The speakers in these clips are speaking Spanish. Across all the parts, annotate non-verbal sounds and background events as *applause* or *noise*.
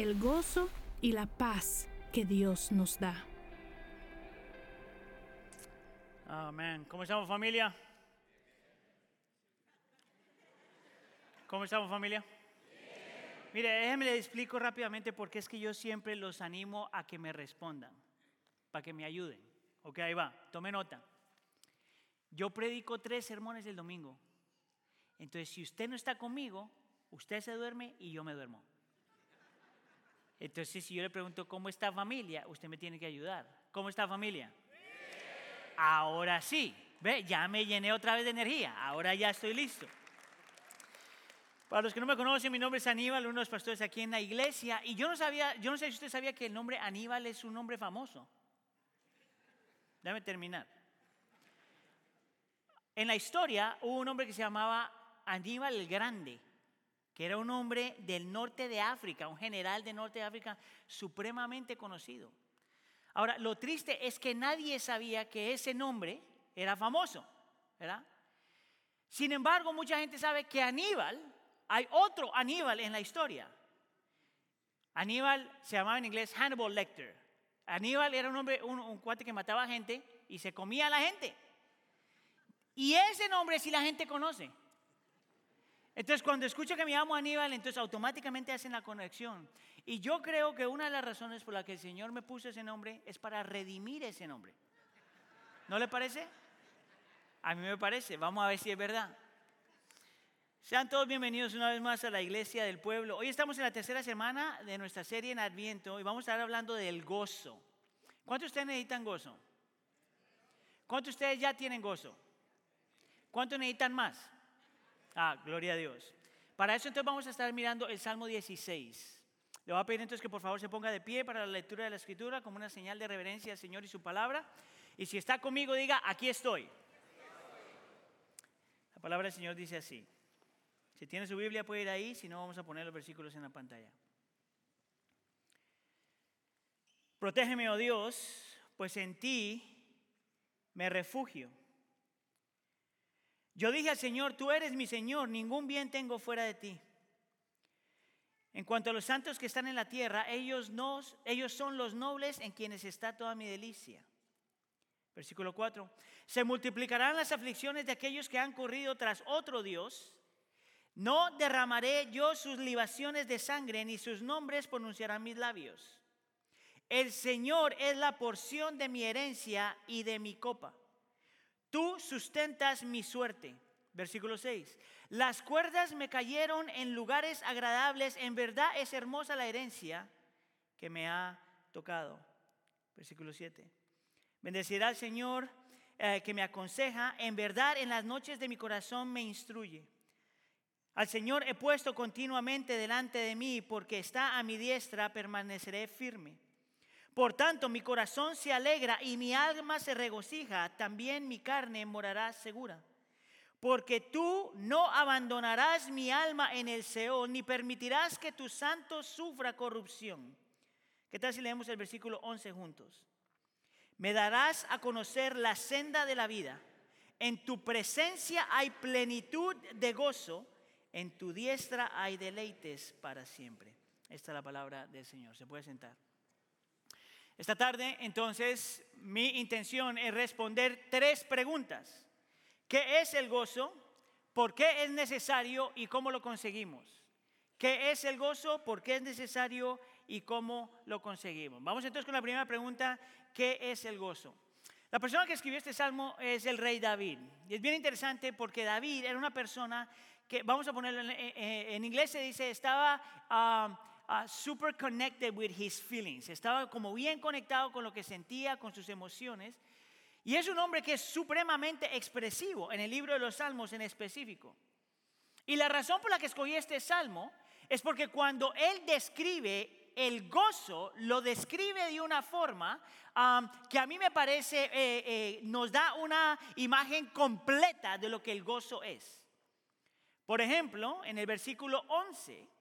el gozo y la paz que Dios nos da. Amén. ¿Cómo estamos familia? ¿Cómo estamos familia? Mire, déjenme les explico rápidamente por qué es que yo siempre los animo a que me respondan, para que me ayuden. Ok, ahí va, tome nota. Yo predico tres sermones el domingo. Entonces, si usted no está conmigo, usted se duerme y yo me duermo. Entonces, si yo le pregunto cómo está familia, usted me tiene que ayudar. ¿Cómo está familia? Ahora sí, ve, ya me llené otra vez de energía. Ahora ya estoy listo. Para los que no me conocen, mi nombre es Aníbal, uno de los pastores aquí en la iglesia. Y yo no sabía, yo no sé si usted sabía que el nombre Aníbal es un nombre famoso. Déjame terminar. En la historia hubo un hombre que se llamaba Aníbal el Grande, que era un hombre del norte de África, un general del norte de África supremamente conocido. Ahora, lo triste es que nadie sabía que ese nombre era famoso, ¿verdad? Sin embargo, mucha gente sabe que Aníbal, hay otro Aníbal en la historia. Aníbal se llamaba en inglés Hannibal Lecter. Aníbal era un hombre, un, cuate que mataba gente y se comía a la gente. Y ese nombre sí la gente conoce. Entonces, cuando escucho que me llamo Aníbal, entonces automáticamente hacen la conexión. Y yo creo que una de las razones por las que el Señor me puso ese nombre es para redimir ese nombre. ¿No le parece? A mí me parece. Vamos a ver si es verdad. Sean todos bienvenidos una vez más a la iglesia del pueblo. Hoy estamos en la tercera semana de nuestra serie en Adviento y vamos a estar hablando del gozo. ¿Cuántos de ustedes necesitan gozo? ¿Cuántos de ustedes ya tienen gozo? ¿Cuántos necesitan más? Ah, gloria a Dios. Para eso entonces vamos a estar mirando el Salmo 16. Le voy a pedir entonces que por favor se ponga de pie para la lectura de la escritura como una señal de reverencia al Señor y su palabra. Y si está conmigo, diga, aquí estoy. La palabra del Señor dice así. Si tiene su Biblia puede ir ahí, si no vamos a poner los versículos en la pantalla. Protégeme, oh Dios, pues en ti me refugio. Yo dije al Señor, tú eres mi Señor, ningún bien tengo fuera de ti. En cuanto a los santos que están en la tierra, ellos, nos, ellos son los nobles en quienes está toda mi delicia. Versículo 4. Se multiplicarán las aflicciones de aquellos que han corrido tras otro Dios. No derramaré yo sus libaciones de sangre, ni sus nombres pronunciarán mis labios. El Señor es la porción de mi herencia y de mi copa. Tú sustentas mi suerte. Versículo 6. Las cuerdas me cayeron en lugares agradables. En verdad es hermosa la herencia que me ha tocado. Versículo 7. Bendecirá al Señor eh, que me aconseja. En verdad en las noches de mi corazón me instruye. Al Señor he puesto continuamente delante de mí porque está a mi diestra, permaneceré firme. Por tanto, mi corazón se alegra y mi alma se regocija, también mi carne morará segura. Porque tú no abandonarás mi alma en el Seol, ni permitirás que tu santo sufra corrupción. ¿Qué tal si leemos el versículo 11 juntos? Me darás a conocer la senda de la vida. En tu presencia hay plenitud de gozo, en tu diestra hay deleites para siempre. Esta es la palabra del Señor. Se puede sentar. Esta tarde, entonces, mi intención es responder tres preguntas. ¿Qué es el gozo? ¿Por qué es necesario y cómo lo conseguimos? ¿Qué es el gozo? ¿Por qué es necesario y cómo lo conseguimos? Vamos entonces con la primera pregunta, ¿qué es el gozo? La persona que escribió este salmo es el rey David. Y es bien interesante porque David era una persona que, vamos a ponerlo en, inglés, se dice, estaba... Ah, super connected with his feelings. Estaba como bien conectado con lo que sentía, con sus emociones. Y es un hombre que es supremamente expresivo en el libro de los Salmos en específico. Y la razón por la que escogí este salmo es porque cuando él describe el gozo, lo describe de una forma que a mí me parece eh, eh, nos da una imagen completa de lo que el gozo es. Por ejemplo, en el versículo 11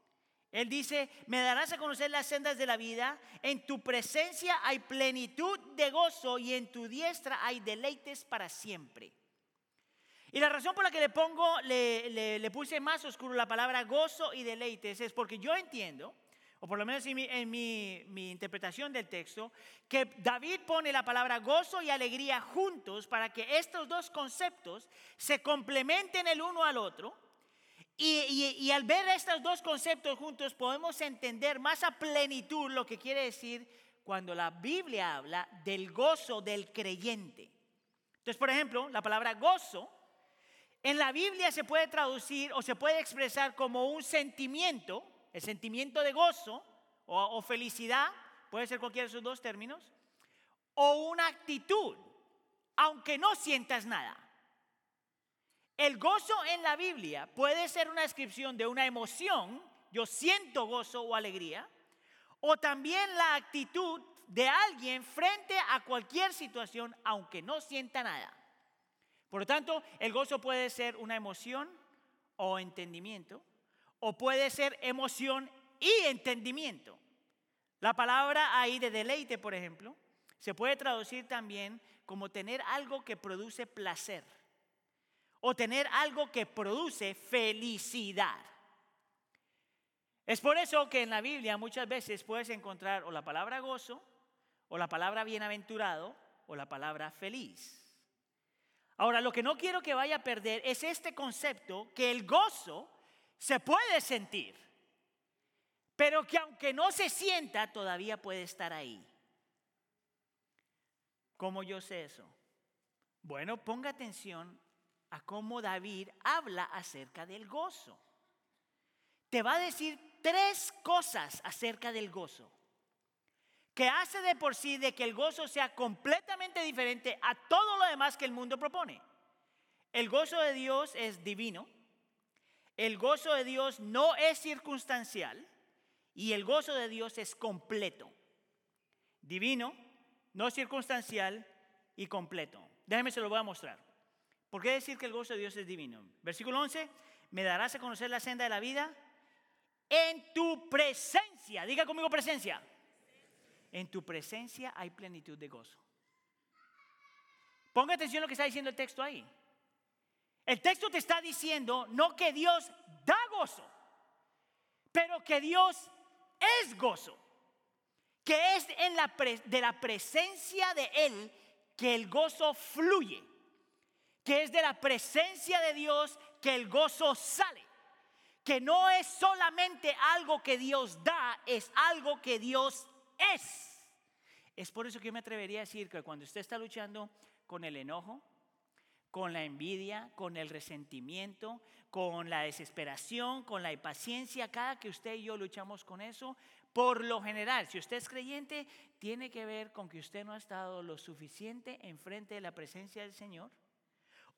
él dice, me darás a conocer las sendas de la vida, en tu presencia hay plenitud de gozo y en tu diestra hay deleites para siempre. Y la razón por la que le pongo, le, puse más oscuro la palabra gozo y deleites es porque yo entiendo, o por lo menos en, mi interpretación del texto, que David pone la palabra gozo y alegría juntos para que estos dos conceptos se complementen el uno al otro. Y, al ver estos dos conceptos juntos podemos entender más a plenitud lo que quiere decir cuando la Biblia habla del gozo del creyente. Entonces, por ejemplo, la palabra gozo en la Biblia se puede traducir o se puede expresar como un sentimiento, el sentimiento de gozo o, o felicidad, puede ser cualquiera de esos dos términos, o una actitud, aunque no sientas nada. El gozo en la Biblia puede ser una descripción de una emoción, yo siento gozo o alegría, o también la actitud de alguien frente a cualquier situación, aunque no sienta nada. Por lo tanto, el gozo puede ser una emoción o entendimiento, o puede ser emoción y entendimiento. La palabra ahí de deleite, por ejemplo, se puede traducir también como tener algo que produce placer o tener algo que produce felicidad. Es por eso que en la Biblia muchas veces puedes encontrar o la palabra gozo, o la palabra bienaventurado, o la palabra feliz. Ahora, lo que no quiero que vaya a perder es este concepto que el gozo se puede sentir, pero que aunque no se sienta, todavía puede estar ahí. ¿Cómo yo sé eso? Bueno, ponga atención a cómo David habla acerca del gozo. Te va a decir tres cosas acerca del gozo que hace de por sí de que el gozo sea completamente diferente a todo lo demás que el mundo propone. El gozo de Dios es divino, el gozo de Dios no es circunstancial y el gozo de Dios es completo. Divino, no circunstancial y completo. Déjeme se lo voy a mostrar. ¿Por qué decir que el gozo de Dios es divino? Versículo 11, me darás a conocer la senda de la vida en tu presencia. Diga conmigo presencia. En tu presencia hay plenitud de gozo. Ponga atención a lo que está diciendo el texto ahí. El texto te está diciendo no que Dios da gozo, pero que Dios es gozo. Que es en la de la presencia de Él que el gozo fluye. Que es de la presencia de Dios que el gozo sale. Que no es solamente algo que Dios da, es algo que Dios es. Es por eso que yo me atrevería a decir que cuando usted está luchando con el enojo, con la envidia, con el resentimiento, con la desesperación, con la impaciencia, cada que usted y yo luchamos con eso, por lo general, si usted es creyente, tiene que ver con que usted no ha estado lo suficiente enfrente de la presencia del Señor,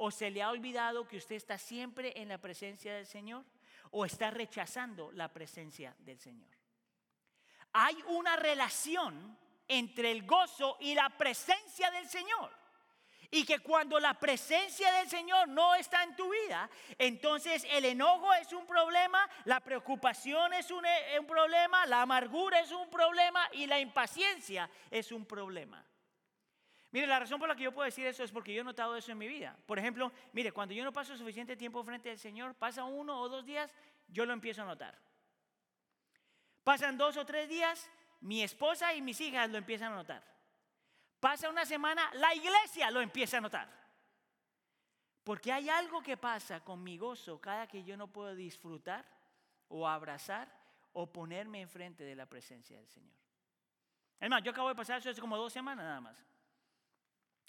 o se le ha olvidado que usted está siempre en la presencia del Señor, o está rechazando la presencia del Señor. Hay una relación entre el gozo y la presencia del Señor. Y que cuando la presencia del Señor no está en tu vida, entonces el enojo es un problema, la preocupación es un, eh, problema, la amargura es un problema y la impaciencia es un problema. Mire, la razón por la que yo puedo decir eso es porque yo he notado eso en mi vida. Por ejemplo, mire, cuando yo no paso suficiente tiempo frente al Señor, pasa uno o dos días, yo lo empiezo a notar. Pasan dos o tres días, mi esposa y mis hijas lo empiezan a notar. Pasa una semana, la iglesia lo empieza a notar. Porque hay algo que pasa con mi gozo cada que yo no puedo disfrutar o abrazar o ponerme enfrente de la presencia del Señor. Más, yo acabo de pasar eso hace como dos semanas nada más.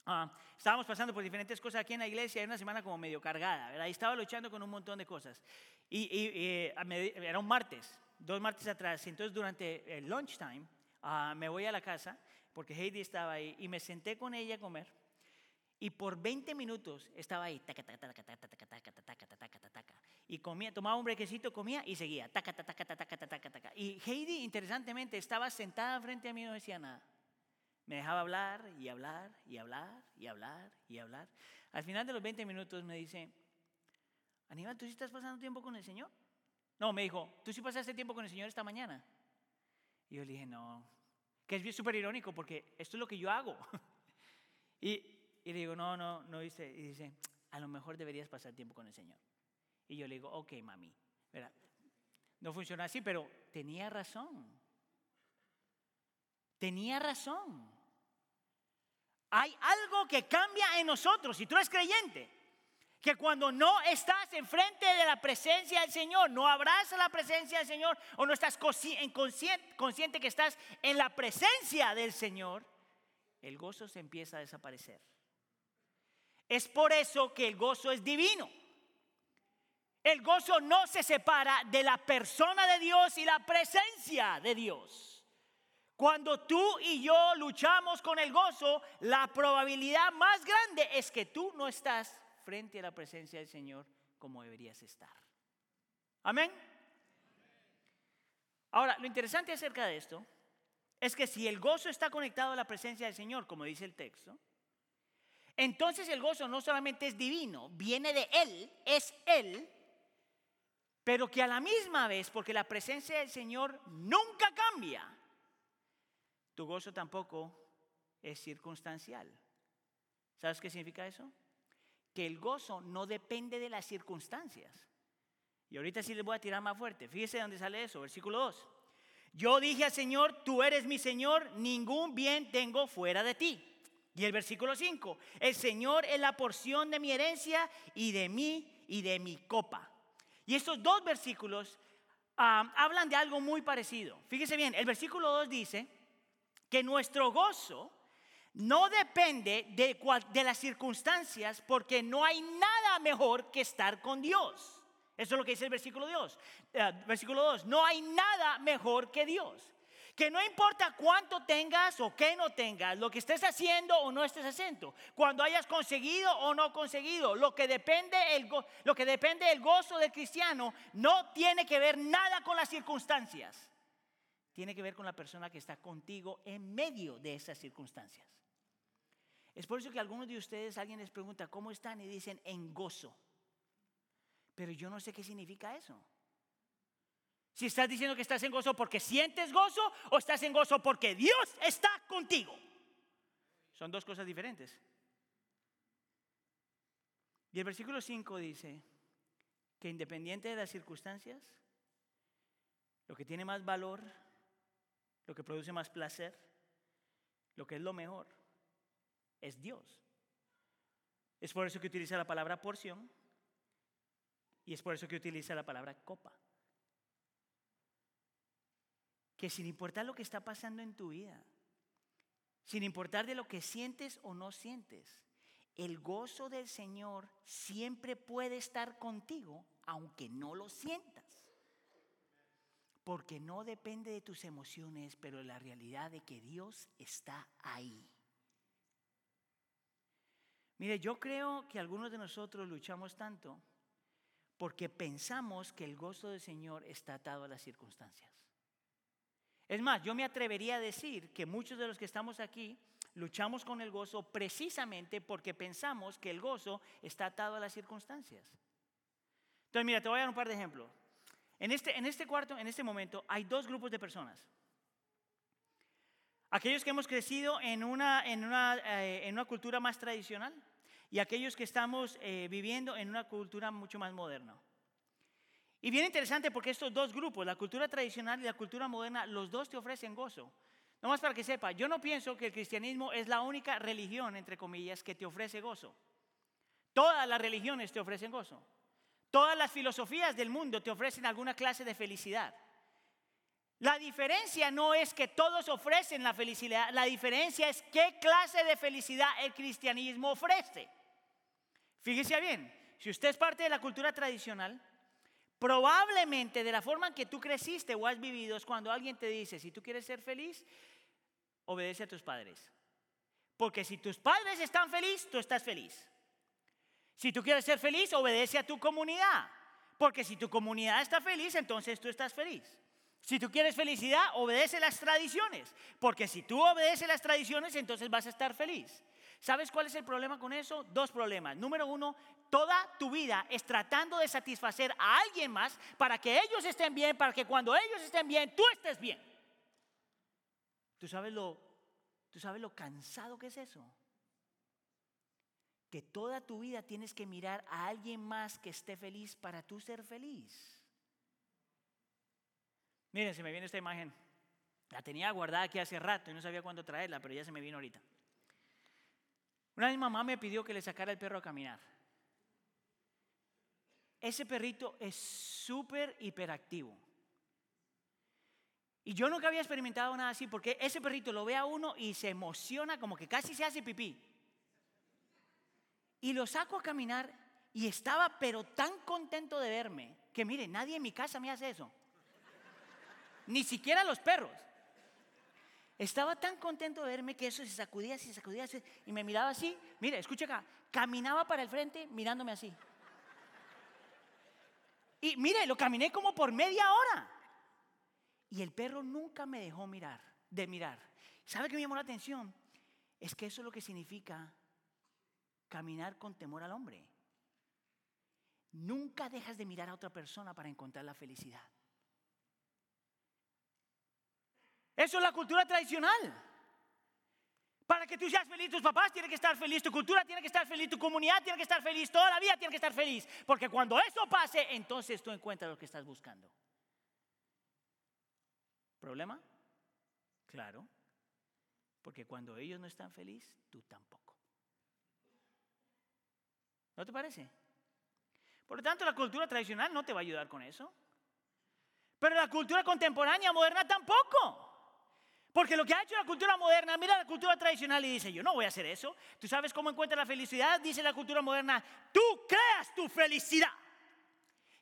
Ah, estábamos pasando por diferentes cosas aquí en la iglesia, era una semana como medio cargada, ¿verdad? Y estaba luchando con un montón de cosas. Y, y, eh, me- era un martes, dos martes atrás. Entonces, durante el lunchtime, ah, me voy a la casa, porque Heidi estaba ahí, y me senté con ella a comer. Y por 20 minutos estaba ahí, taca, taca, taca, taca, taca, taca, taca, taca, taca, taca. Y comía, tomaba un brequecito, comía y seguía, taca, taca, taca, taca, taca, taca, taca. Y Heidi, interesantemente, estaba sentada frente a mí y no decía nada. Me dejaba hablar y hablar y hablar y hablar y hablar. Al final de los 20 minutos me dice, Aníbal, ¿tú sí estás pasando tiempo con el Señor? No, me dijo, ¿tú sí pasaste tiempo con el Señor esta mañana? Y yo le dije, no, que es súper irónico porque esto es lo que yo hago. *laughs* y, y le digo, no, no, no dice. Y dice, a lo mejor deberías pasar tiempo con el Señor. Y yo le digo, ok, mami. ¿verdad? No funciona así, pero tenía razón. Tenía razón. Hay algo que cambia en nosotros, si tú eres creyente, que cuando no estás enfrente de la presencia del Señor, no abrazas la presencia del Señor o no estás consciente, consciente que estás en la presencia del Señor, el gozo se empieza a desaparecer. Es por eso que el gozo es divino. El gozo no se separa de la persona de Dios y la presencia de Dios. Cuando tú y yo luchamos con el gozo, la probabilidad más grande es que tú no estás frente a la presencia del Señor como deberías estar. Amén. Ahora, lo interesante acerca de esto es que si el gozo está conectado a la presencia del Señor, como dice el texto, entonces el gozo no solamente es divino, viene de Él, es Él, pero que a la misma vez, porque la presencia del Señor nunca cambia, tu gozo tampoco es circunstancial. ¿Sabes qué significa eso? Que el gozo no depende de las circunstancias. Y ahorita sí les voy a tirar más fuerte. Fíjese dónde sale eso, versículo 2. Yo dije al Señor, tú eres mi Señor, ningún bien tengo fuera de ti. Y el versículo 5, el Señor es la porción de mi herencia y de mí y de mi copa. Y estos dos versículos ah, hablan de algo muy parecido. Fíjese bien, el versículo 2 dice que nuestro gozo no depende de, de las circunstancias porque no hay nada mejor que estar con Dios. Eso es lo que dice el versículo 2. Eh, versículo 2. No hay nada mejor que Dios. Que no importa cuánto tengas o qué no tengas, lo que estés haciendo o no estés haciendo, cuando hayas conseguido o no conseguido, lo que depende el, lo que depende del gozo del cristiano no tiene que ver nada con las circunstancias. Tiene que ver con la persona que está contigo en medio de esas circunstancias. Es por eso que algunos de ustedes, alguien les pregunta, ¿cómo están? Y dicen, en gozo. Pero yo no sé qué significa eso. Si estás diciendo que estás en gozo porque sientes gozo o estás en gozo porque Dios está contigo. Son dos cosas diferentes. Y el versículo 5 dice que independiente de las circunstancias, lo que tiene más valor, lo que produce más placer, lo que es lo mejor, es Dios. Es por eso que utiliza la palabra porción y es por eso que utiliza la palabra copa. Que sin importar lo que está pasando en tu vida, sin importar de lo que sientes o no sientes, el gozo del Señor siempre puede estar contigo aunque no lo sientas. Porque no depende de tus emociones, pero de la realidad de que Dios está ahí. Mire, yo creo que algunos de nosotros luchamos tanto porque pensamos que el gozo del Señor está atado a las circunstancias. Es más, yo me atrevería a decir que muchos de los que estamos aquí luchamos con el gozo precisamente porque pensamos que el gozo está atado a las circunstancias. Entonces, mira, te voy a dar un par de ejemplos. En este, en este cuarto, en este momento, hay dos grupos de personas. Aquellos que hemos crecido en una, en una, eh, en una cultura más tradicional, y aquellos que estamos eh, viviendo en una cultura mucho más moderna. Y bien interesante porque estos dos grupos, la cultura tradicional y la cultura moderna, los dos te ofrecen gozo. No más para que sepa, yo no pienso que el cristianismo es la única religión, entre comillas, que te ofrece gozo. Todas las religiones te ofrecen gozo. Todas las filosofías del mundo te ofrecen alguna clase de felicidad. La diferencia no es que todos ofrecen la felicidad, la diferencia es qué clase de felicidad el cristianismo ofrece. Fíjese bien, si usted es parte de la cultura tradicional, probablemente de la forma en que tú creciste o has vivido es cuando alguien te dice, si tú quieres ser feliz, obedece a tus padres. Porque si tus padres están felices, tú estás feliz. Si tú quieres ser feliz, obedece a tu comunidad. Porque si tu comunidad está feliz, entonces tú estás feliz. Si tú quieres felicidad, obedece las tradiciones. Porque si tú obedeces las tradiciones, entonces vas a estar feliz. ¿Sabes cuál es el problema con eso? Dos problemas. Número uno, toda tu vida es tratando de satisfacer a alguien más para que ellos estén bien, para que cuando ellos estén bien, tú estés bien. ¿Tú sabes lo, tú sabes lo cansado que es eso? Que toda tu vida tienes que mirar a alguien más que esté feliz para tú ser feliz. Miren, se me viene esta imagen. La tenía guardada aquí hace rato y no sabía cuándo traerla, pero ya se me vino ahorita. Una vez mamá me pidió que le sacara el perro a caminar. Ese perrito es súper hiperactivo. Y yo nunca había experimentado nada así porque ese perrito lo ve a uno y se emociona como que casi se hace pipí. Y lo saco a caminar y estaba pero tan contento de verme que mire, nadie en mi casa me hace eso. Ni siquiera los perros. Estaba tan contento de verme que eso se sacudía, se sacudía y me miraba así. Mire, escucha acá, caminaba para el frente mirándome así. Y mire, lo caminé como por media hora. Y el perro nunca me dejó mirar, de mirar. ¿Sabe qué me llamó la atención? Es que eso es lo que significa caminar con temor al hombre. Nunca dejas de mirar a otra persona para encontrar la felicidad. Eso es la cultura tradicional. Para que tú seas feliz, tus papás tienen que estar felices, tu cultura tiene que estar feliz, tu comunidad tiene que estar feliz, toda la vida tiene que estar feliz. Porque cuando eso pase, entonces tú encuentras lo que estás buscando. ¿Problema? Claro. Porque cuando ellos no están felices, tú tampoco. ¿No te parece? Por lo tanto, la cultura tradicional no te va a ayudar con eso. Pero la cultura contemporánea, moderna, tampoco. Porque lo que ha hecho la cultura moderna, mira la cultura tradicional y dice, yo no voy a hacer eso. ¿Tú sabes cómo encuentras la felicidad? Dice la cultura moderna, tú creas tu felicidad.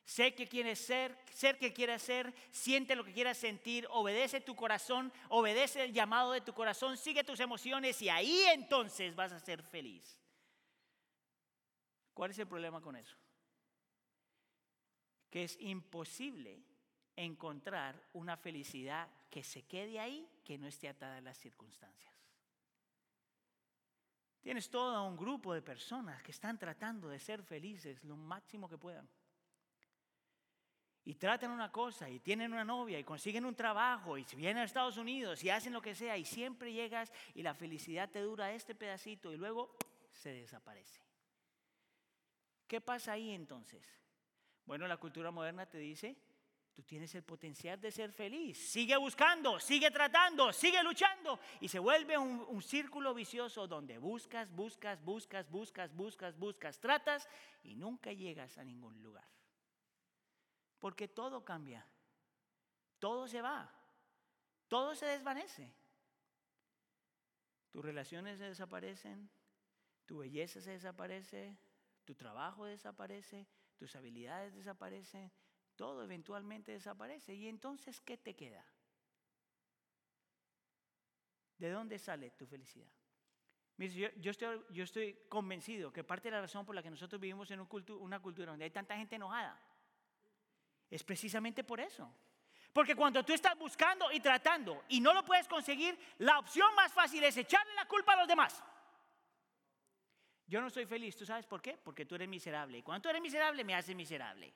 Sé que quieres ser, ser que quieres ser, siente lo que quieras sentir, obedece tu corazón, obedece el llamado de tu corazón, sigue tus emociones y ahí entonces vas a ser feliz. ¿Cuál es el problema con eso? Que es imposible encontrar una felicidad que se quede ahí, que no esté atada a las circunstancias. Tienes todo un grupo de personas que están tratando de ser felices lo máximo que puedan. Y tratan una cosa y tienen una novia y consiguen un trabajo y vienen a Estados Unidos y hacen lo que sea y siempre llegas y la felicidad te dura este pedacito y luego se desaparece. ¿Qué pasa ahí entonces? Bueno, la cultura moderna te dice, Tú tienes el potencial de ser feliz. Sigue buscando, sigue tratando, sigue luchando. Y se vuelve un, círculo vicioso donde buscas, buscas, buscas, buscas, buscas, buscas, tratas y nunca llegas a ningún lugar. Porque todo cambia. Todo se va. Todo se desvanece. Tus relaciones se desaparecen. Tu belleza se desaparece. Tu trabajo desaparece. Tus habilidades desaparecen todo eventualmente desaparece. ¿Y entonces qué te queda? ¿De dónde sale tu felicidad? yo, estoy, yo, estoy, convencido que parte de la razón por la que nosotros vivimos en una cultura donde hay tanta gente enojada es precisamente por eso. Porque cuando tú estás buscando y tratando y no lo puedes conseguir, la opción más fácil es echarle la culpa a los demás. Yo no estoy feliz, ¿tú sabes por qué? Porque tú eres miserable. Y cuando tú eres miserable, me haces miserable.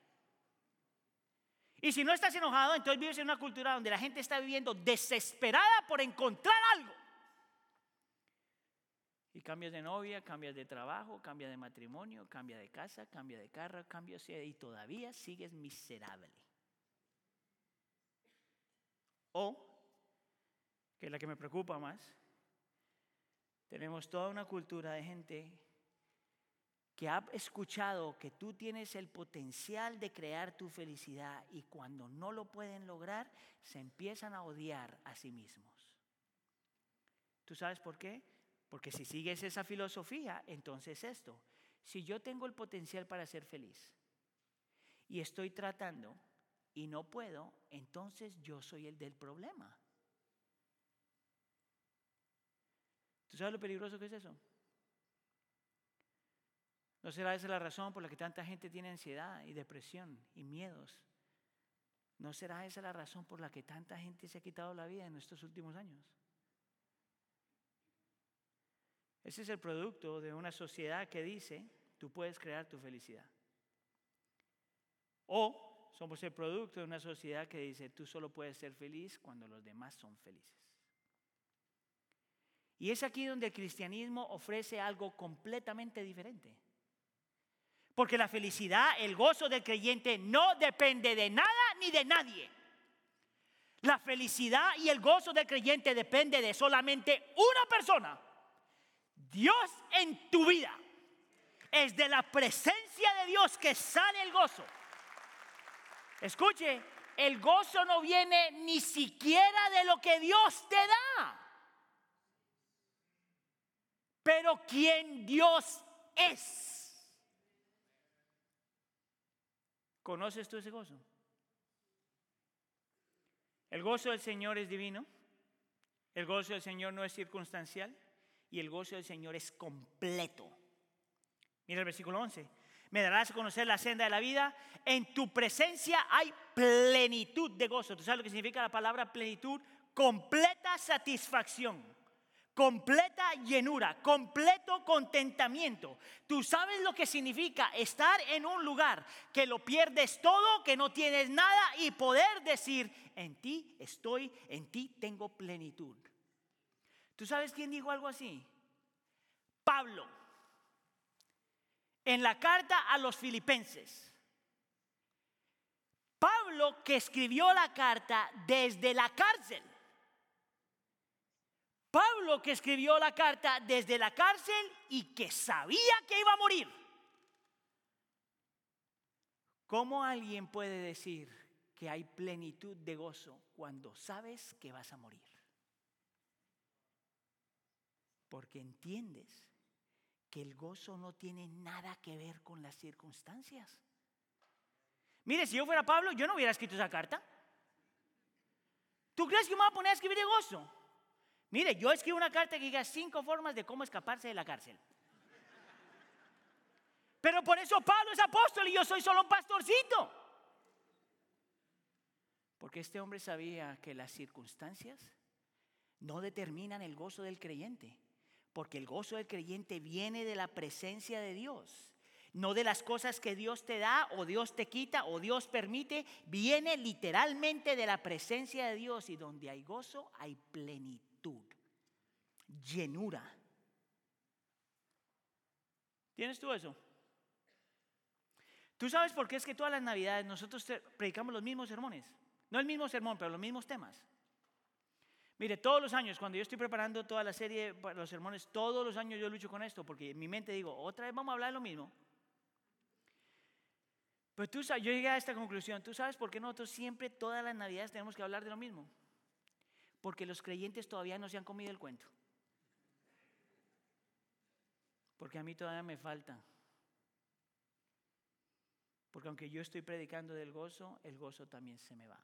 Y si no estás enojado, entonces vives en una cultura donde la gente está viviendo desesperada por encontrar algo. Y cambias de novia, cambias de trabajo, cambias de matrimonio, cambias de casa, cambias de carro, cambias y todavía sigues miserable. O, que es la que me preocupa más, tenemos toda una cultura de gente que ha escuchado que tú tienes el potencial de crear tu felicidad y cuando no lo pueden lograr, se empiezan a odiar a sí mismos. ¿Tú sabes por qué? Porque si sigues esa filosofía, entonces esto, si yo tengo el potencial para ser feliz y estoy tratando y no puedo, entonces yo soy el del problema. ¿Tú sabes lo peligroso que es eso? ¿No será esa la razón por la que tanta gente tiene ansiedad y depresión y miedos? ¿No será esa la razón por la que tanta gente se ha quitado la vida en estos últimos años? Ese es el producto de una sociedad que dice, tú puedes crear tu felicidad. O somos el producto de una sociedad que dice, tú solo puedes ser feliz cuando los demás son felices. Y es aquí donde el cristianismo ofrece algo completamente diferente. Porque la felicidad, el gozo del creyente no depende de nada ni de nadie. La felicidad y el gozo del creyente depende de solamente una persona. Dios en tu vida. Es de la presencia de Dios que sale el gozo. Escuche, el gozo no viene ni siquiera de lo que Dios te da. Pero quien Dios es. ¿Conoces tú ese gozo? El gozo del Señor es divino. El gozo del Señor no es circunstancial. Y el gozo del Señor es completo. Mira el versículo 11. Me darás a conocer la senda de la vida. En tu presencia hay plenitud de gozo. ¿Tú sabes lo que significa la palabra plenitud? Completa satisfacción, completa llenura, completo contentamiento. Tú sabes lo que significa estar en un lugar que lo pierdes todo, que no tienes nada y poder decir, en ti estoy, en ti tengo plenitud. ¿Tú sabes quién dijo algo así? Pablo en la carta a los filipenses. Pablo que escribió la carta desde la cárcel. Pablo que escribió la carta desde la cárcel y que sabía que iba a morir. ¿Cómo alguien puede decir que hay plenitud de gozo cuando sabes que vas a morir? Porque entiendes que el gozo no tiene nada que ver con las circunstancias. Mire, si yo fuera Pablo, yo no hubiera escrito esa carta. ¿Tú crees que me voy a poner a escribir de gozo? Mire, yo escribo una carta que diga cinco formas de cómo escaparse de la cárcel. Pero por eso Pablo es apóstol y yo soy solo un pastorcito. Porque este hombre sabía que las circunstancias no determinan el gozo del creyente. Porque el gozo del creyente viene de la presencia de Dios. No de las cosas que Dios te da o Dios te quita o Dios permite. Viene literalmente de la presencia de Dios. Y donde hay gozo hay plenitud, llenura. ¿Tienes tú eso? ¿Tú sabes por qué es que todas las navidades nosotros predicamos los mismos sermones? No el mismo sermón, pero los mismos temas. Mire, todos los años, cuando yo estoy preparando toda la serie para los sermones, todos los años yo lucho con esto, porque en mi mente digo, otra vez vamos a hablar de lo mismo. Pero tú sabes, yo llegué a esta conclusión, ¿tú sabes por qué nosotros siempre, todas las navidades, tenemos que hablar de lo mismo? Porque los creyentes todavía no se han comido el cuento. Porque a mí todavía me falta. Porque aunque yo estoy predicando del gozo, el gozo también se me va.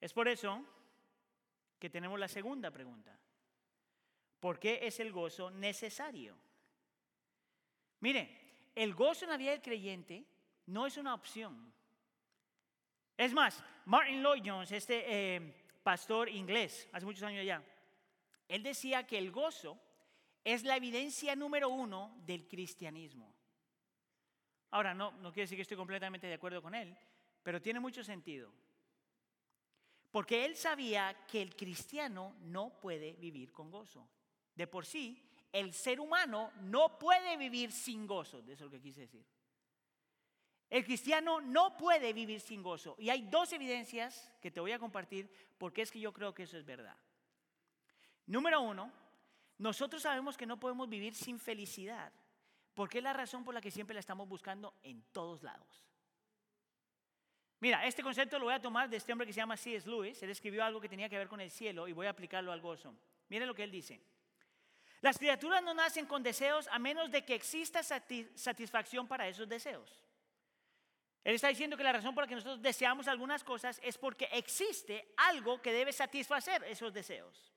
Es por eso que tenemos la segunda pregunta. ¿Por qué es el gozo necesario? Mire, el gozo en la vida del creyente no es una opción. Es más, Martin Lloyd Jones, este eh, pastor inglés, hace muchos años ya, él decía que el gozo es la evidencia número uno del cristianismo. Ahora, no, no quiere decir que estoy completamente de acuerdo con él, pero tiene mucho sentido. Porque él sabía que el cristiano no puede vivir con gozo. De por sí, el ser humano no puede vivir sin gozo. De eso es lo que quise decir. El cristiano no puede vivir sin gozo. Y hay dos evidencias que te voy a compartir porque es que yo creo que eso es verdad. Número uno, nosotros sabemos que no podemos vivir sin felicidad. Porque es la razón por la que siempre la estamos buscando en todos lados. Mira, este concepto lo voy a tomar de este hombre que se llama C.S. Lewis. Él escribió algo que tenía que ver con el cielo y voy a aplicarlo al gozo. Miren lo que él dice. Las criaturas no nacen con deseos a menos de que exista satisfacción para esos deseos. Él está diciendo que la razón por la que nosotros deseamos algunas cosas es porque existe algo que debe satisfacer esos deseos.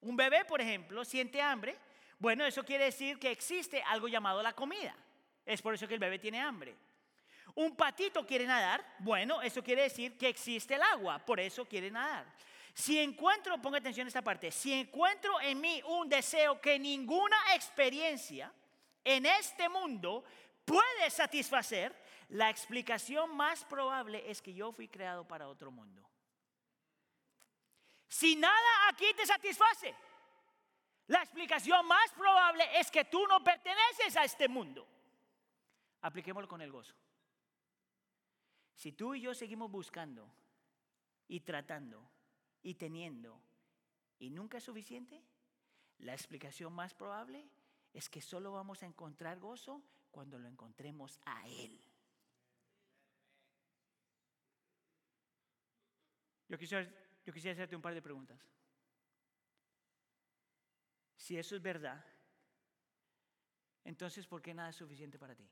Un bebé, por ejemplo, siente hambre. Bueno, eso quiere decir que existe algo llamado la comida. Es por eso que el bebé tiene hambre. Un patito quiere nadar, bueno, eso quiere decir que existe el agua, por eso quiere nadar. Si encuentro, ponga atención a esta parte, si encuentro en mí un deseo que ninguna experiencia en este mundo puede satisfacer, la explicación más probable es que yo fui creado para otro mundo. Si nada aquí te satisface, la explicación más probable es que tú no perteneces a este mundo. Apliquémoslo con el gozo. Si tú y yo seguimos buscando y tratando y teniendo y nunca es suficiente, la explicación más probable es que solo vamos a encontrar gozo cuando lo encontremos a Él. Yo quisiera, hacerte un par de preguntas. Si eso es verdad, entonces ¿por qué nada es suficiente para ti?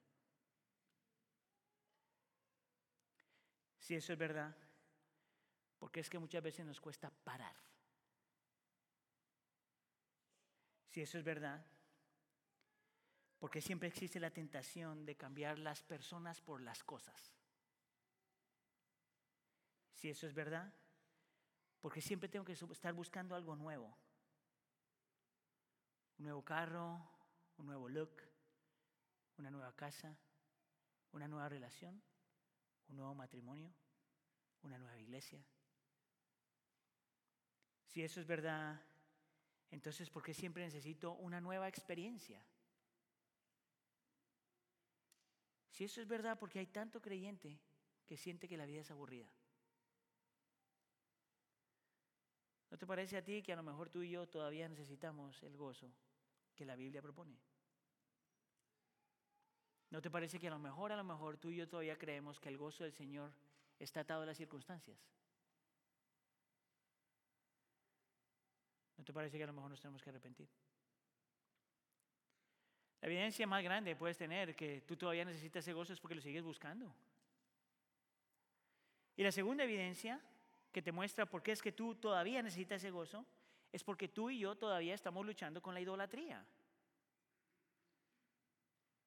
Si eso es verdad, porque es que muchas veces nos cuesta parar. Si eso es verdad, porque siempre existe la tentación de cambiar las personas por las cosas. Si eso es verdad, porque siempre tengo que estar buscando algo nuevo. Un nuevo carro, un nuevo look, una nueva casa, una nueva relación, un nuevo matrimonio, una nueva iglesia. Si eso es verdad, entonces ¿por qué siempre necesito una nueva experiencia? Si eso es verdad, porque hay tanto creyente que siente que la vida es aburrida. Te parece a ti que a lo mejor tú y yo todavía necesitamos el gozo que la Biblia propone? ¿No te parece que a lo mejor, a lo mejor tú y yo todavía creemos que el gozo del Señor está atado a las circunstancias? ¿No te parece que a lo mejor nos tenemos que arrepentir? La evidencia más grande puedes tener que tú todavía necesitas ese gozo es porque lo sigues buscando. Y la segunda evidencia que te muestra por qué es que tú todavía necesitas ese gozo es porque tú y yo todavía estamos luchando con la idolatría.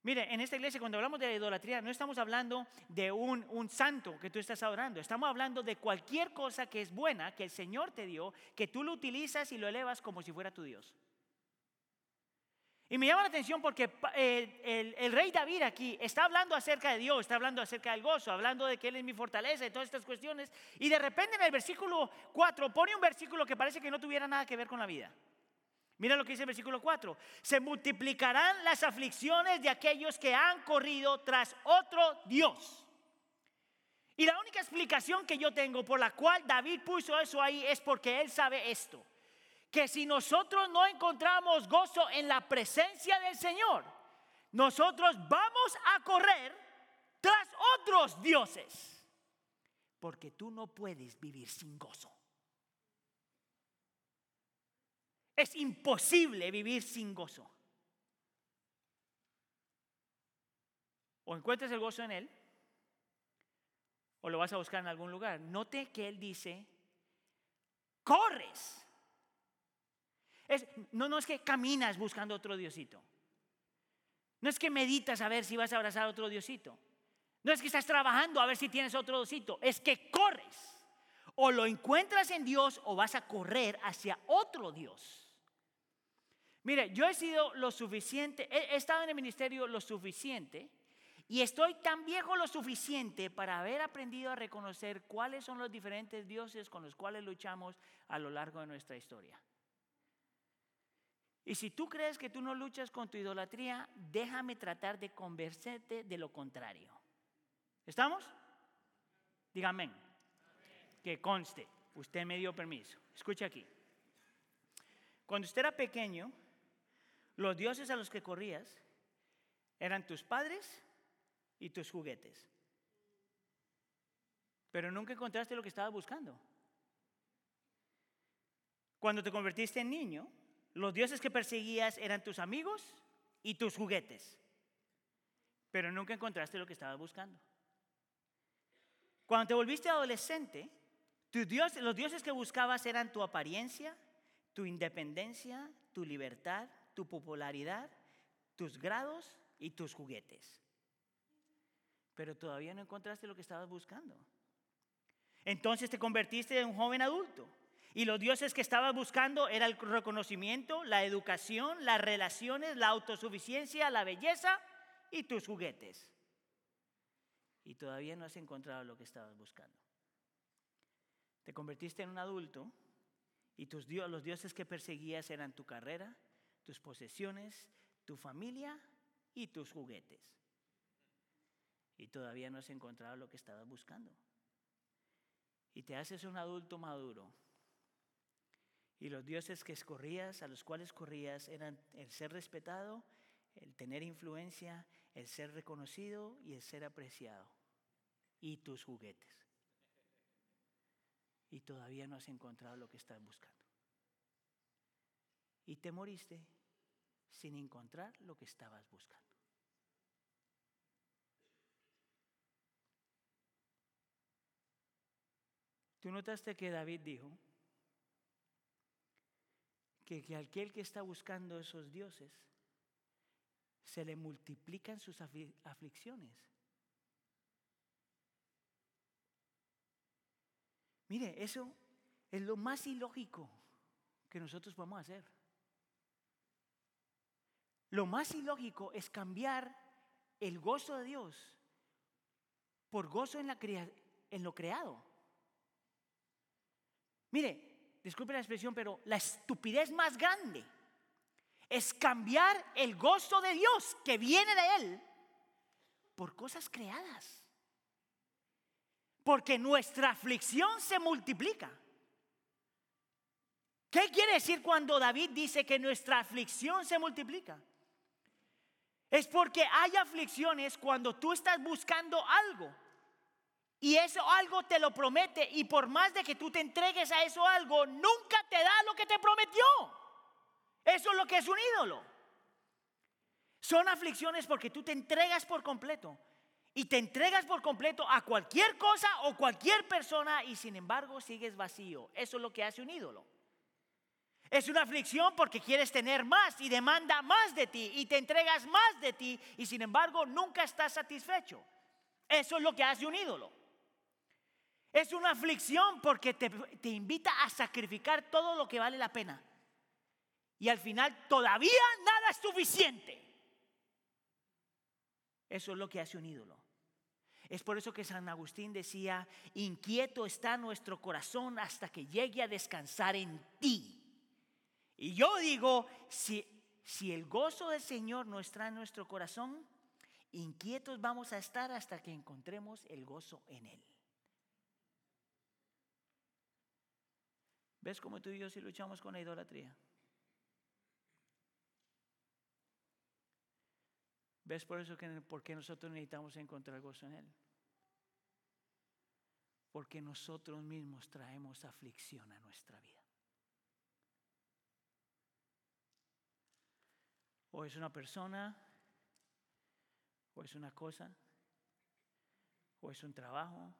Mire, en esta iglesia cuando hablamos de idolatría no estamos hablando de un, un, santo que tú estás adorando, estamos hablando de cualquier cosa que es buena, que el Señor te dio, que tú lo utilizas y lo elevas como si fuera tu Dios. Y me llama la atención porque eh, el, rey David aquí está hablando acerca de Dios, está hablando acerca del gozo, hablando de que Él es mi fortaleza y todas estas cuestiones. Y de repente en el versículo 4 pone un versículo que parece que no tuviera nada que ver con la vida. Mira lo que dice el versículo 4. Se multiplicarán las aflicciones de aquellos que han corrido tras otro Dios. Y la única explicación que yo tengo por la cual David puso eso ahí es porque él sabe esto que si nosotros no encontramos gozo en la presencia del Señor, nosotros vamos a correr tras otros dioses. Porque tú no puedes vivir sin gozo. Es imposible vivir sin gozo. O encuentras el gozo en Él, o lo vas a buscar en algún lugar. Note que Él dice, corres no, es que caminas buscando otro Diosito. No es que meditas a ver si vas a abrazar a otro Diosito. No es que estás trabajando a ver si tienes otro Diosito. Es que corres. O lo encuentras en Dios o vas a correr hacia otro Dios. Mire, yo he sido lo suficiente, he estado en el ministerio lo suficiente y estoy tan viejo lo suficiente para haber aprendido a reconocer cuáles son los diferentes dioses con los cuales luchamos a lo largo de nuestra historia. Y si tú crees que tú no luchas con tu idolatría, déjame tratar de convencerte de lo contrario. ¿Estamos? Dígame. Que conste, usted me dio permiso. Escucha aquí. Cuando usted era pequeño, los dioses a los que corrías eran tus padres y tus juguetes. Pero nunca encontraste lo que estabas buscando. Cuando te convertiste en niño, los dioses que perseguías eran tus amigos y tus juguetes, pero nunca encontraste lo que estabas buscando. Cuando te volviste adolescente, los dioses que buscabas eran tu apariencia, tu independencia, tu libertad, tu popularidad, tus grados y tus juguetes. Pero todavía no encontraste lo que estabas buscando. Entonces te convertiste en un joven adulto y los dioses que estabas buscando era el reconocimiento, la educación, las relaciones, la autosuficiencia, la belleza y tus juguetes. Y todavía no has encontrado lo que estabas buscando. Te convertiste en un adulto y tus los dioses que perseguías eran tu carrera, tus posesiones, tu familia y tus juguetes. y todavía no has encontrado lo que estabas buscando. Y te haces un adulto maduro. Y los dioses que escorrías, a los cuales corrías, eran el ser respetado, el tener influencia, el ser reconocido y el ser apreciado. Y tus juguetes. Y todavía no has encontrado lo que estás buscando. Y te moriste sin encontrar lo que estabas buscando. Tú notaste que David dijo que, que aquel que está buscando esos dioses se le multiplican sus aflicciones. Mire, eso es lo más ilógico que nosotros podemos hacer. Lo más ilógico es cambiar el gozo de Dios por gozo en lo creado. Mire, disculpe la expresión, pero la estupidez más grande es cambiar el gozo de Dios que viene de Él por cosas creadas. Porque nuestra aflicción se multiplica. ¿Qué quiere decir cuando David dice que nuestra aflicción se multiplica? Es porque hay aflicciones cuando tú estás buscando algo y eso algo te lo promete y por más de que tú te entregues a eso algo, nunca te da lo que te prometió. Eso es lo que es un ídolo. Son aflicciones porque tú te entregas por completo y te entregas por completo a cualquier cosa o cualquier persona y sin embargo sigues vacío. Eso es lo que hace un ídolo. Es una aflicción porque quieres tener más y demanda más de ti y te entregas más de ti y sin embargo nunca estás satisfecho. Eso es lo que hace un ídolo. Es una aflicción porque te, invita a sacrificar todo lo que vale la pena. Y al final todavía nada es suficiente. Eso es lo que hace un ídolo. Es por eso que San Agustín decía, inquieto está nuestro corazón hasta que llegue a descansar en ti. Y yo digo, si, si el gozo del Señor no está en nuestro corazón, inquietos vamos a estar hasta que encontremos el gozo en Él. ¿Ves cómo tú y yo sí luchamos con la idolatría? ¿Ves por eso que por qué nosotros necesitamos encontrar gozo en Él? Porque nosotros mismos traemos aflicción a nuestra vida. O es una persona, o es una cosa, o es un trabajo,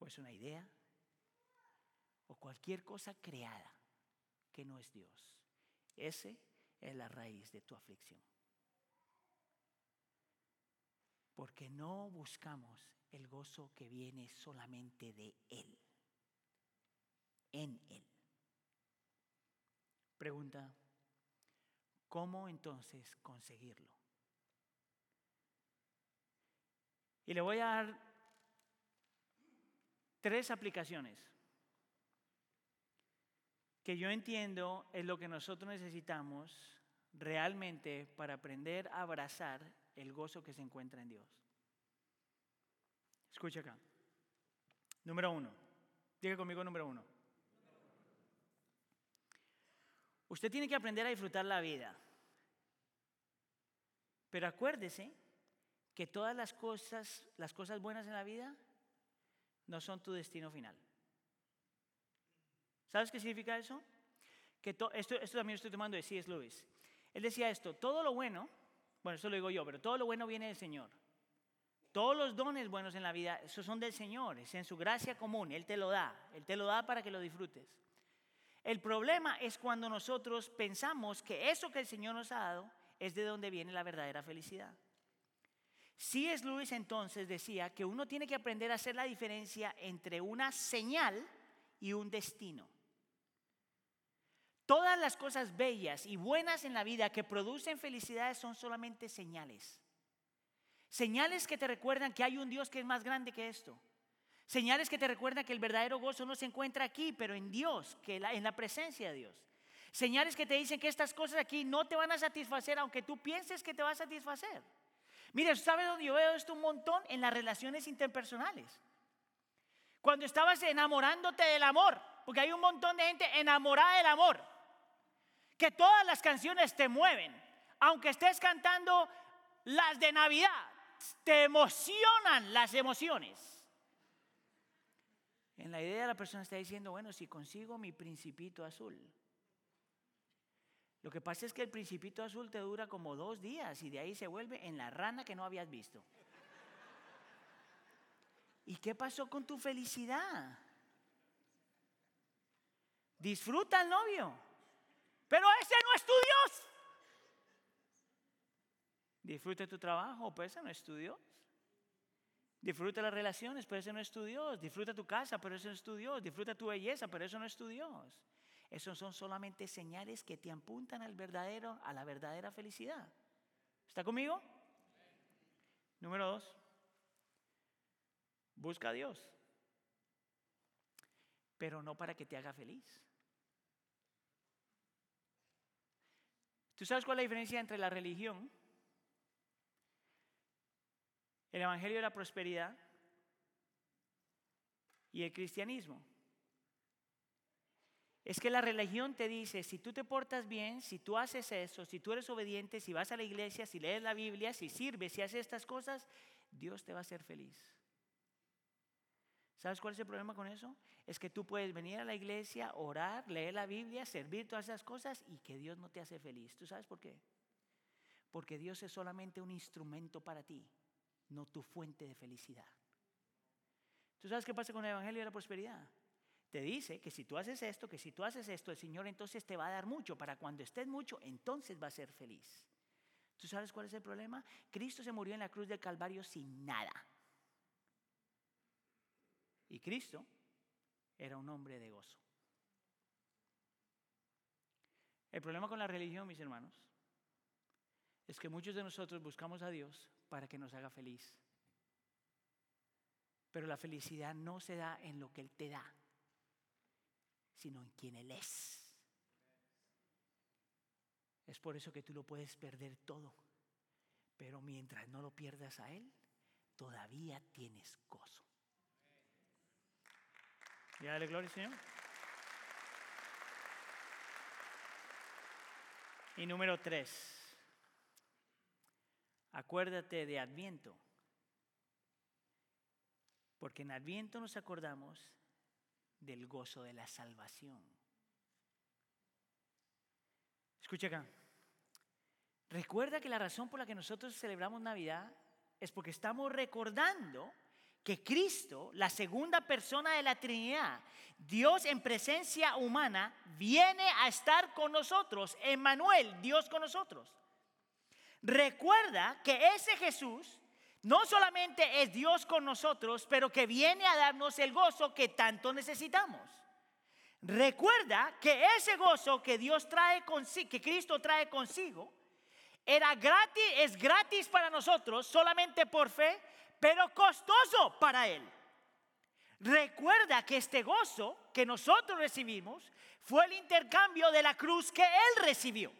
o es una idea o cualquier cosa creada que no es Dios. Ese es la raíz de tu aflicción. Porque no buscamos el gozo que viene solamente de Él, en Él. Pregunta, ¿cómo entonces conseguirlo? Y le voy a dar tres aplicaciones que yo entiendo es lo que nosotros necesitamos realmente para aprender a abrazar el gozo que se encuentra en Dios. Escucha acá. Número uno. Diga conmigo número uno. Usted tiene que aprender a disfrutar la vida. Pero acuérdese que todas las cosas, las cosas buenas en la vida no son tu destino final. ¿Sabes qué significa eso? Que esto, esto también lo estoy tomando de C.S. Lewis. Él decía esto, todo lo bueno, bueno, eso lo digo yo, pero todo lo bueno viene del Señor. Todos los dones buenos en la vida, esos son del Señor, es en su gracia común, Él te lo da, Él te lo da para que lo disfrutes. El problema es cuando nosotros pensamos que eso que el Señor nos ha dado es de donde viene la verdadera felicidad. C.S. Lewis entonces decía que uno tiene que aprender a hacer la diferencia entre una señal y un destino. Todas las cosas bellas y buenas en la vida que producen felicidades son solamente señales. Señales que te recuerdan que hay un Dios que es más grande que esto. Señales que te recuerdan que el verdadero gozo no se encuentra aquí, pero en Dios, que en la presencia de Dios. Señales que te dicen que estas cosas aquí no te van a satisfacer aunque tú pienses que te va a satisfacer. Mire, ¿sabe dónde yo veo esto un montón? En las relaciones interpersonales. Cuando estabas enamorándote del amor, porque hay un montón de gente enamorada del amor, que todas las canciones te mueven, aunque estés cantando las de Navidad, te emocionan las emociones. En la idea la persona está diciendo, bueno, si consigo mi principito azul. Lo que pasa es que el principito azul te dura como dos días y de ahí se vuelve en la rana que no habías visto. ¿Y qué pasó con tu felicidad? Disfruta al novio, pero ese no es tu Dios. Disfruta tu trabajo, pero ese no es tu Dios. Disfruta las relaciones, pero ese no es tu Dios. Disfruta tu casa, pero ese no es tu Dios. Disfruta tu belleza, pero eso no es tu Dios. Esos son solamente señales que te apuntan al verdadero, a la verdadera felicidad. ¿Está conmigo? Número dos. Busca a Dios. Pero no para que te haga feliz. ¿Tú sabes cuál es la diferencia entre la religión el Evangelio de la Prosperidad y el cristianismo. Es que la religión te dice, si tú te portas bien, si tú haces eso, si tú eres obediente, si vas a la iglesia, si lees la Biblia, si sirves, si haces estas cosas, Dios te va a hacer feliz. ¿Sabes cuál es el problema con eso? Es que tú puedes venir a la iglesia, orar, leer la Biblia, servir todas esas cosas y que Dios no te hace feliz. ¿Tú sabes por qué? Porque Dios es solamente un instrumento para ti no tu fuente de felicidad. ¿Tú sabes qué pasa con el Evangelio de la Prosperidad? Te dice que si tú haces esto, que si tú haces esto, el Señor entonces te va a dar mucho. Para cuando estés mucho, entonces va a ser feliz. ¿Tú sabes cuál es el problema? Cristo se murió en la cruz del Calvario sin nada. Y Cristo era un hombre de gozo. El problema con la religión, mis hermanos, es que muchos de nosotros buscamos a Dios para que nos haga feliz. Pero la felicidad no se da en lo que Él te da, sino en quien Él es. Es por eso que tú lo puedes perder todo. Pero mientras no lo pierdas a Él, todavía tienes gozo. Ya dale gloria, Señor. Y número tres. Acuérdate de Adviento, porque en Adviento nos acordamos del gozo de la salvación. Escucha acá. Recuerda que la razón por la que nosotros celebramos Navidad es porque estamos recordando que Cristo, la segunda persona de la Trinidad, Dios en presencia humana, viene a estar con nosotros. Emmanuel, Dios con nosotros. Recuerda que ese Jesús no solamente es Dios con nosotros, pero que viene a darnos el gozo que tanto necesitamos. Recuerda que ese gozo que Dios trae consigo, que Cristo trae consigo, era gratis, es gratis para nosotros solamente por fe, pero costoso para Él. Recuerda que este gozo que nosotros recibimos fue el intercambio de la cruz que Él recibió.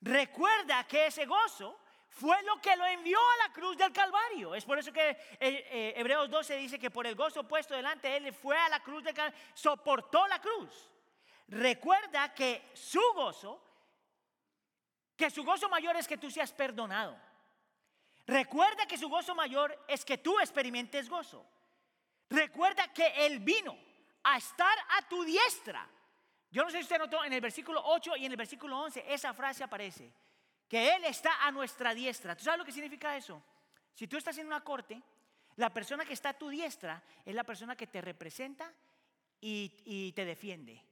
Recuerda que ese gozo fue lo que lo envió a la cruz del Calvario. Es por eso que eh, eh, Hebreos 12 dice que por el gozo puesto delante, Él fue a la cruz del Calvario, soportó la cruz. Recuerda que su gozo, que su gozo mayor es que tú seas perdonado. Recuerda que su gozo mayor es que tú experimentes gozo. Recuerda que Él vino a estar a tu diestra yo no sé si usted notó en el versículo 8 y en el versículo 11, esa frase aparece, que Él está a nuestra diestra. ¿Tú sabes lo que significa eso? Si tú estás en una corte, la persona que está a tu diestra es la persona que te representa y, te defiende.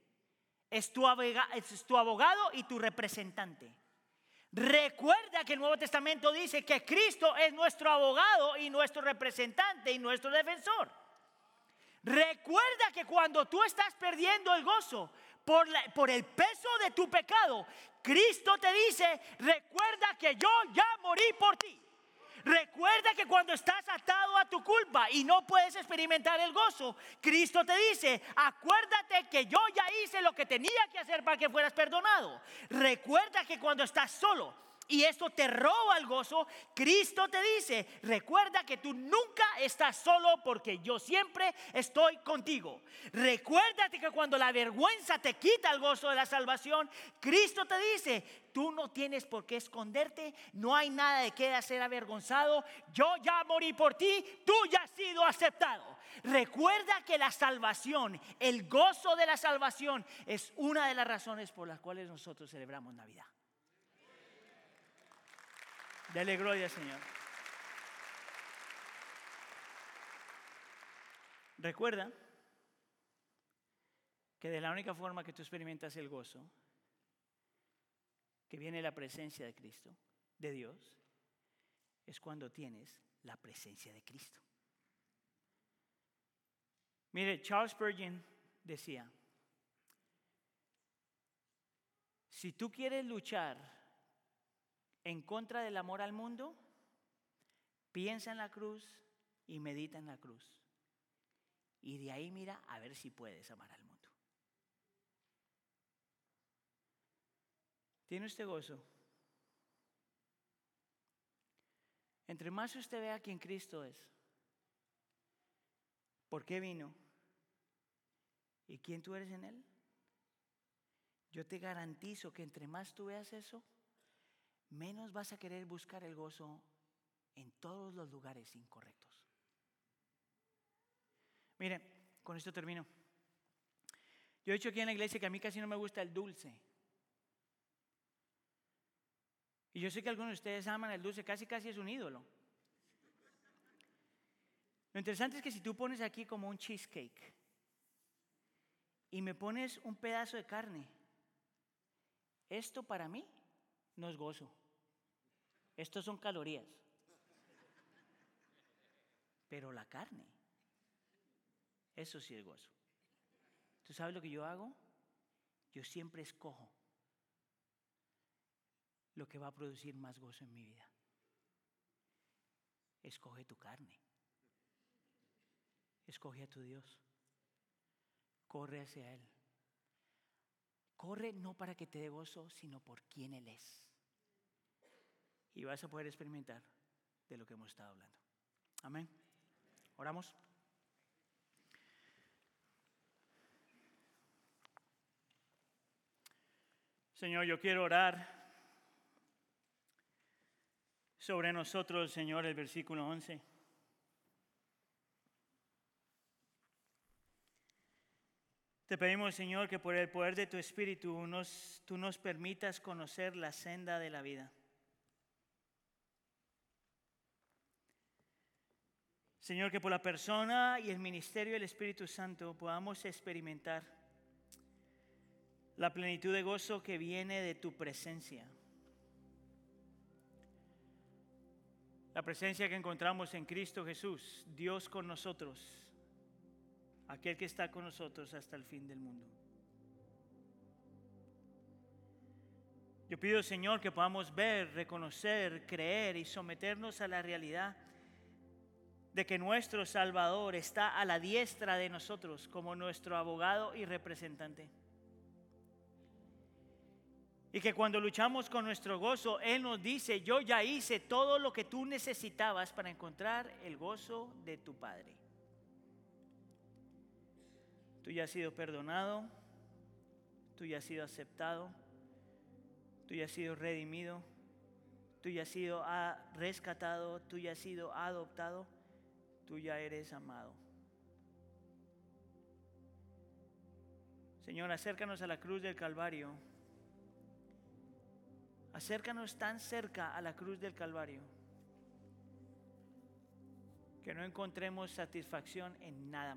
Es tu, es tu abogado y tu representante. Recuerda que el Nuevo Testamento dice que Cristo es nuestro abogado y nuestro representante y nuestro defensor. Recuerda que cuando tú estás perdiendo el gozo, por, el peso de tu pecado, Cristo te dice, recuerda que yo ya morí por ti. Recuerda que cuando estás atado a tu culpa y no puedes experimentar el gozo, Cristo te dice, acuérdate que yo ya hice lo que tenía que hacer para que fueras perdonado. Recuerda que cuando estás solo y esto te roba el gozo, Cristo te dice, recuerda que tú nunca estás solo porque yo siempre estoy contigo. Recuérdate que cuando la vergüenza te quita el gozo de la salvación, Cristo te dice, tú no tienes por qué esconderte, no hay nada de qué ser avergonzado, yo ya morí por ti, tú ya has sido aceptado. Recuerda que la salvación, el gozo de la salvación es una de las razones por las cuales nosotros celebramos Navidad. Dele gloria, Señor. Recuerda que de la única forma que tú experimentas el gozo, que viene la presencia de Cristo, de Dios, es cuando tienes la presencia de Cristo. Mire, Charles Spurgeon decía, si tú quieres luchar en contra del amor al mundo, piensa en la cruz y medita en la cruz. Y de ahí mira a ver si puedes amar al mundo. ¿Tiene usted gozo? Entre más usted vea quién Cristo es, por qué vino y quién tú eres en Él, yo te garantizo que entre más tú veas eso, menos vas a querer buscar el gozo en todos los lugares incorrectos. Mire, con esto termino. Yo he dicho aquí en la iglesia que a mí casi no me gusta el dulce. Y yo sé que algunos de ustedes aman el dulce, casi casi es un ídolo. Lo interesante es que si tú pones aquí como un cheesecake y me pones un pedazo de carne, esto para mí no es gozo. Estos son calorías. Pero la carne, eso sí es gozo. ¿Tú sabes lo que yo hago? Yo siempre escojo lo que va a producir más gozo en mi vida. Escoge tu carne. Escoge a tu Dios. Corre hacia Él. Corre no para que te dé gozo, sino por quién Él es y vas a poder experimentar de lo que hemos estado hablando. Amén. Oramos. Señor, yo quiero orar sobre nosotros, Señor, el versículo 11. Te pedimos, Señor, que por el poder de tu Espíritu nos, tú nos permitas conocer la senda de la vida. Señor, que por la persona y el ministerio del Espíritu Santo podamos experimentar la plenitud de gozo que viene de tu presencia. La presencia que encontramos en Cristo Jesús, Dios con nosotros, aquel que está con nosotros hasta el fin del mundo. Yo pido, Señor, que podamos ver, reconocer, creer y someternos a la realidad de que nuestro Salvador está a la diestra de nosotros como nuestro abogado y representante. Y que cuando luchamos con nuestro gozo, Él nos dice, yo ya hice todo lo que tú necesitabas para encontrar el gozo de tu Padre. Tú ya has sido perdonado, tú ya has sido aceptado, tú ya has sido redimido, tú ya has sido ah, rescatado, tú ya has sido adoptado tú ya eres amado. Señor, acércanos a la cruz del Calvario. Acércanos tan cerca a la cruz del Calvario que no encontremos satisfacción en nada más.